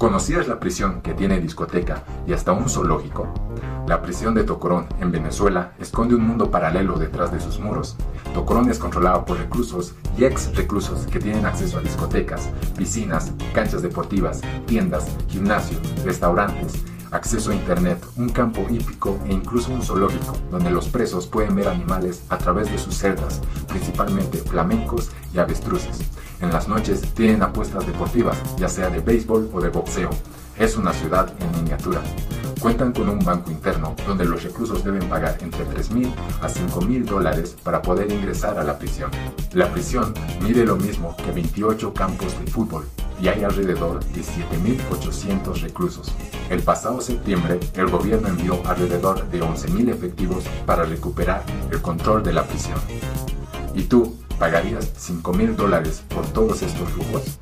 ¿Conocías la prisión que tiene discoteca y hasta un zoológico? La prisión de Tocorón, en Venezuela, esconde un mundo paralelo detrás de sus muros. Tocorón es controlado por reclusos y ex reclusos que tienen acceso a discotecas, piscinas, canchas deportivas, tiendas, gimnasios, restaurantes, acceso a internet, un campo hípico e incluso un zoológico, donde los presos pueden ver animales a través de sus celdas, principalmente flamencos y avestruces. En las noches tienen apuestas deportivas, ya sea de béisbol o de boxeo. Es una ciudad en miniatura. Cuentan con un banco interno donde los reclusos deben pagar entre 3.000 a 5.000 dólares para poder ingresar a la prisión. La prisión mide lo mismo que 28 campos de fútbol y hay alrededor de 7.800 reclusos. El pasado septiembre, el gobierno envió alrededor de 11.000 efectivos para recuperar el control de la prisión. ¿Y tú pagarías 5.000 dólares por todos estos lujos?